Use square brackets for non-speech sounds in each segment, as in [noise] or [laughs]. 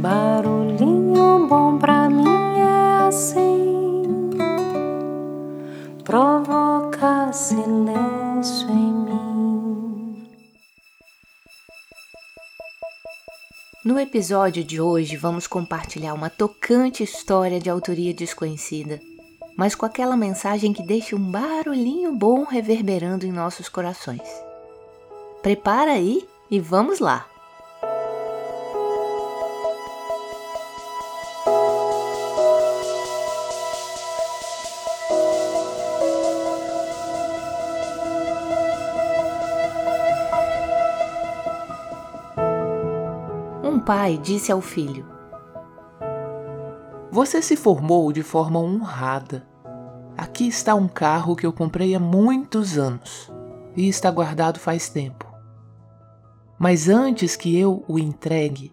Barulhinho bom pra mim é assim, provoca silêncio em mim. No episódio de hoje, vamos compartilhar uma tocante história de autoria desconhecida, mas com aquela mensagem que deixa um barulhinho bom reverberando em nossos corações. Prepara aí e vamos lá! Pai disse ao filho: Você se formou de forma honrada. Aqui está um carro que eu comprei há muitos anos e está guardado faz tempo. Mas antes que eu o entregue,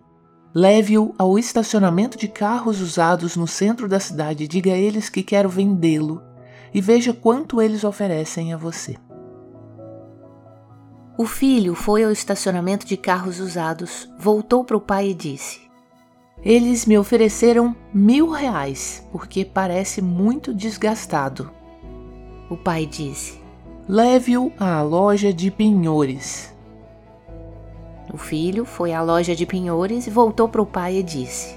leve-o ao estacionamento de carros usados no centro da cidade e diga a eles que quero vendê-lo e veja quanto eles oferecem a você. O filho foi ao estacionamento de carros usados, voltou para o pai e disse: Eles me ofereceram mil reais porque parece muito desgastado. O pai disse: Leve-o à loja de penhores. O filho foi à loja de penhores e voltou para o pai e disse: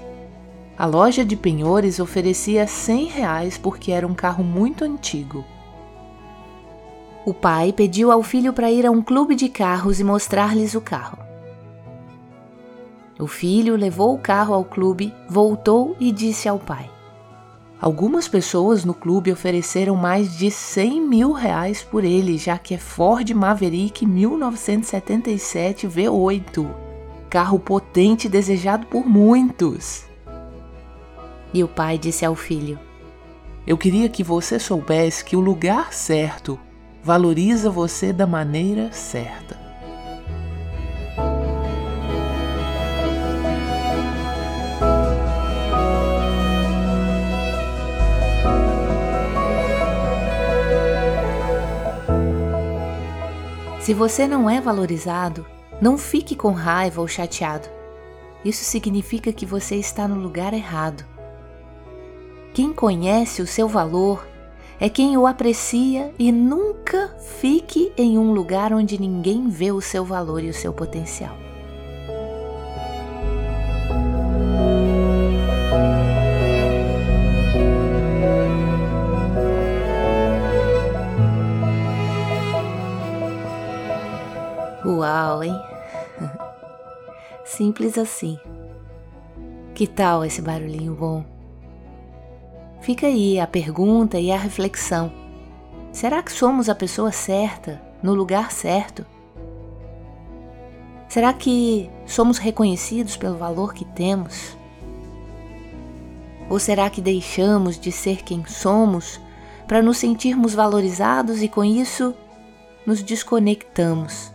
A loja de penhores oferecia cem reais porque era um carro muito antigo. O pai pediu ao filho para ir a um clube de carros e mostrar-lhes o carro. O filho levou o carro ao clube, voltou e disse ao pai: Algumas pessoas no clube ofereceram mais de 100 mil reais por ele, já que é Ford Maverick 1977 V8. Carro potente desejado por muitos. E o pai disse ao filho: Eu queria que você soubesse que o lugar certo valoriza você da maneira certa. Se você não é valorizado, não fique com raiva ou chateado. Isso significa que você está no lugar errado. Quem conhece o seu valor é quem o aprecia e nunca fique em um lugar onde ninguém vê o seu valor e o seu potencial. Uau, hein? [laughs] Simples assim. Que tal esse barulhinho bom? Fica aí a pergunta e a reflexão. Será que somos a pessoa certa, no lugar certo? Será que somos reconhecidos pelo valor que temos? Ou será que deixamos de ser quem somos para nos sentirmos valorizados e com isso nos desconectamos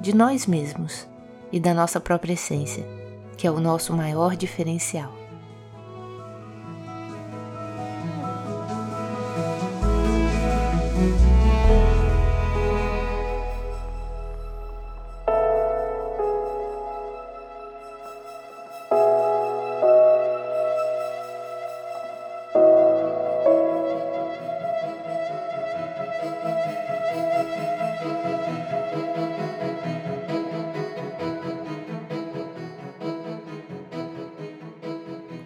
de nós mesmos e da nossa própria essência, que é o nosso maior diferencial?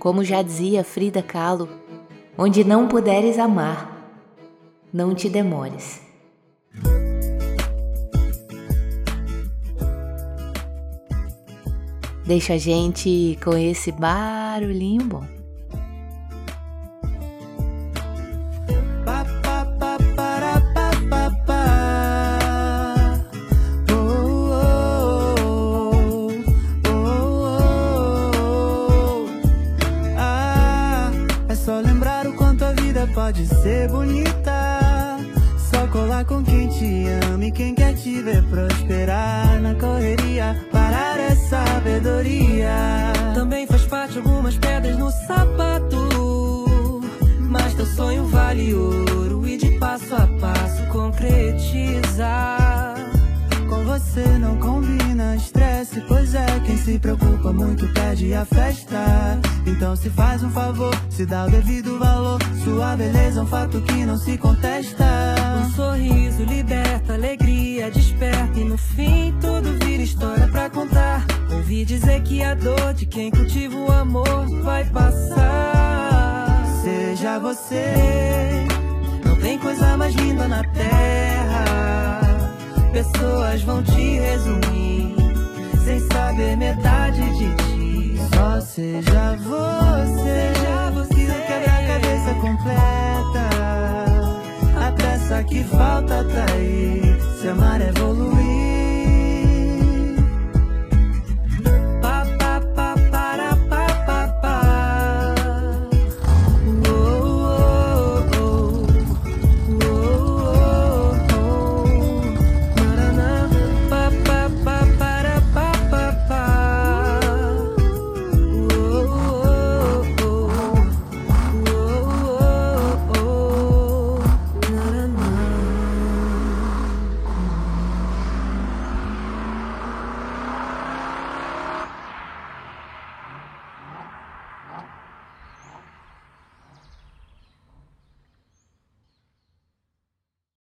Como já dizia Frida Kahlo, onde não puderes amar, não te demores. Deixa a gente com esse barulhinho bom. Ser bonita. Só colar com quem te ama e quem quer te ver prosperar na correria. Parar é sabedoria. Também faz parte algumas pedras no sapato. Mas teu sonho vale ouro e de passo a passo concretizar. Com você não combina estresse pois é, quem se preocupa muito perde a festa. Então se faz um favor, se dá o devido valor. Sua beleza é um fato que não se contesta. Um sorriso liberta, alegria desperta. E no fim tudo vira história pra contar. Ouvi dizer que a dor de quem cultiva o amor vai passar. Seja você, não tem coisa mais linda na terra. Pessoas vão te resumir sem saber metade de ti. Só seja você, seja você. não quer quebra-cabeça completa, a peça que falta tá